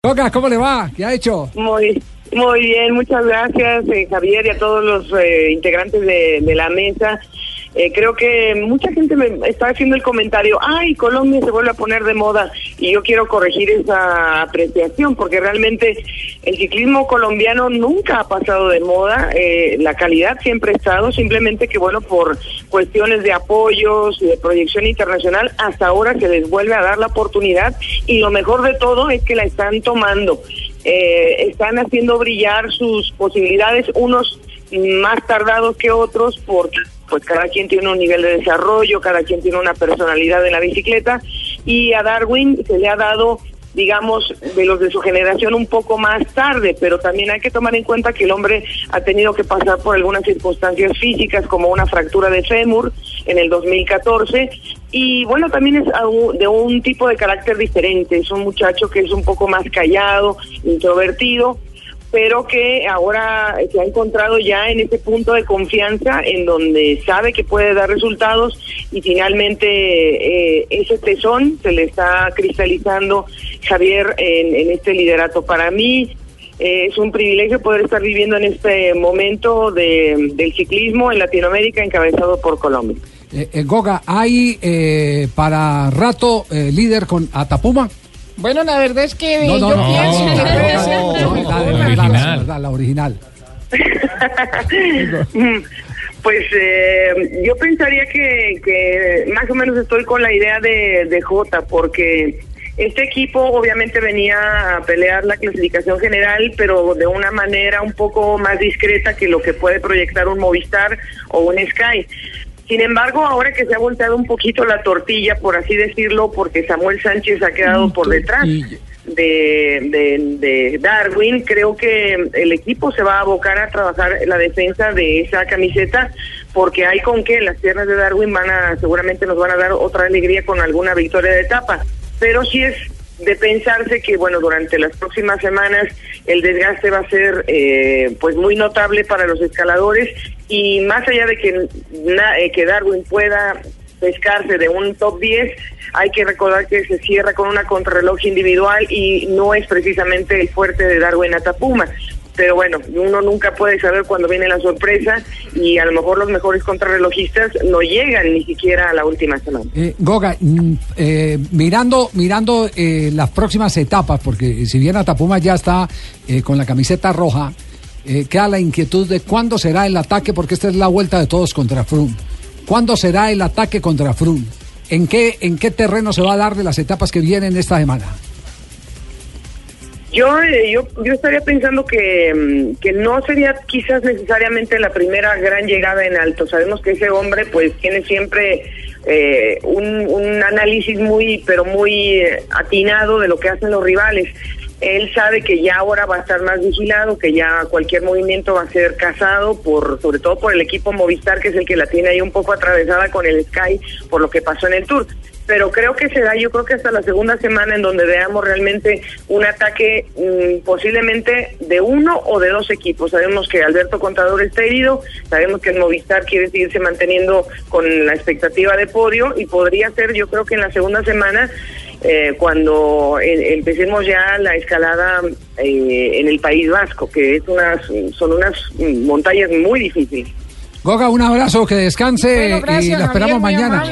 Toca, ¿cómo le va? ¿Qué ha hecho? Muy, muy bien. Muchas gracias, eh, Javier, y a todos los eh, integrantes de, de la mesa. Eh, creo que mucha gente me está haciendo el comentario, ay, Colombia se vuelve a poner de moda y yo quiero corregir esa apreciación porque realmente el ciclismo colombiano nunca ha pasado de moda, eh, la calidad siempre ha estado, simplemente que bueno, por cuestiones de apoyos y de proyección internacional, hasta ahora se les vuelve a dar la oportunidad y lo mejor de todo es que la están tomando. Eh, están haciendo brillar sus posibilidades, unos más tardados que otros, porque pues cada quien tiene un nivel de desarrollo, cada quien tiene una personalidad en la bicicleta y a Darwin se le ha dado digamos, de los de su generación un poco más tarde, pero también hay que tomar en cuenta que el hombre ha tenido que pasar por algunas circunstancias físicas como una fractura de fémur en el 2014 y bueno, también es de un tipo de carácter diferente, es un muchacho que es un poco más callado, introvertido pero que ahora se ha encontrado ya en ese punto de confianza en donde sabe que puede dar resultados y finalmente eh, ese tesón se le está cristalizando Javier en, este liderato. Para mí eh, es un privilegio poder estar viviendo en este momento de, del ciclismo en Latinoamérica encabezado por Colombia. Eh, Goga, ¿hay para rato líder con Atapuma? Bueno, la verdad es que yo pienso que puede ser la, original. La, original. Pues eh, yo pensaría que, que, más o menos estoy con la idea de, de Jota, porque este equipo obviamente venía a pelear la clasificación general, pero de una manera un poco más discreta que lo que puede proyectar un Movistar o un Sky. Sin embargo, ahora que se ha volteado un poquito la tortilla, por así decirlo, porque Samuel Sánchez ha quedado por detrás de, de, Darwin, creo que el equipo se va a abocar a trabajar la defensa de esa camiseta, porque hay con que las piernas de Darwin van a, seguramente nos van a dar otra alegría con alguna victoria de etapa. Pero sí es de pensarse que bueno durante las próximas semanas el desgaste va a ser eh, pues muy notable para los escaladores y más allá de que, eh, que Darwin pueda pescarse de un top 10, hay que recordar que se cierra con una contrarreloj individual y no es precisamente el fuerte de Darwin Atapuma. Pero bueno, uno nunca puede saber cuándo viene la sorpresa y a lo mejor los mejores contrarrelojistas no llegan ni siquiera a la última semana. Eh, Goga, mm, eh, mirando, mirando eh, las próximas etapas, porque si bien Atapuma ya está con la camiseta roja, queda la inquietud de cuándo será el ataque, porque esta es la vuelta de todos contra Froome. ¿Cuándo será el ataque contra Froome? ¿En qué, ¿En qué terreno se va a dar de las etapas que vienen esta semana? Yo, eh, yo, yo estaría pensando que, mm, que no sería quizás necesariamente la primera gran llegada en alto. Sabemos que ese hombre pues tiene siempre eh, un, un análisis muy, pero muy eh, atinado de lo que hacen los rivales él sabe que ya ahora va a estar más vigilado, que ya cualquier movimiento va a ser cazado, por, sobre todo por el equipo Movistar, que es el que la tiene ahí un poco atravesada con el Sky por lo que pasó en el Tour. Pero creo que será, yo creo que hasta la segunda semana en donde veamos realmente un ataque mm, posiblemente de uno o de dos equipos. Sabemos que Alberto Contador está herido, sabemos que el Movistar quiere seguirse manteniendo con la expectativa de podio y podría ser, yo creo que en la segunda semana eh, cuando empecemos ya la escalada eh, en el País Vasco, que es unas, son unas montañas muy difíciles. Goga, un abrazo, que descanse y la esperamos mañana.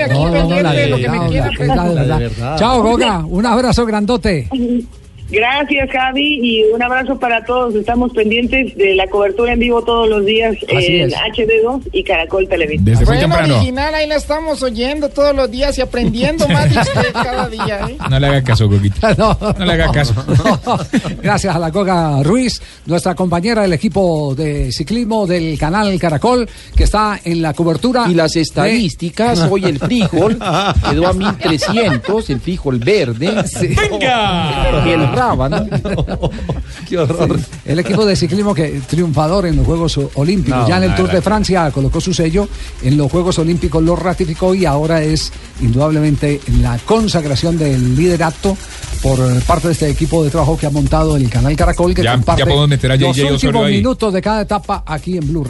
Chao, Goga, un abrazo grandote. Gracias, Javi, y un abrazo para todos. Estamos pendientes de la cobertura en vivo todos los días en HD2 y Caracol Televisión. Desde muy temprano. original, ahí la estamos oyendo todos los días y aprendiendo más de usted cada día. ¿eh? No le haga caso, Coquita. No, no, le haga caso. Gracias a la Goga Ruiz, nuestra compañera del equipo de ciclismo del canal Caracol, que está en la cobertura. Y las estadísticas, hoy el frijol quedó a 1300, el frijol verde. ¡Venga! Agarraba, ¿no? Qué horror. El equipo de ciclismo que triunfador en los Juegos Olímpicos. No, ya en el Tour de. Francia colocó su sello. En los Juegos Olímpicos lo ratificó y ahora es indudablemente la consagración del liderato por parte de este equipo de trabajo que ha montado el canal Caracol que Ya- comparte ya podemos meter a los últimos minutos de cada etapa aquí en Blue.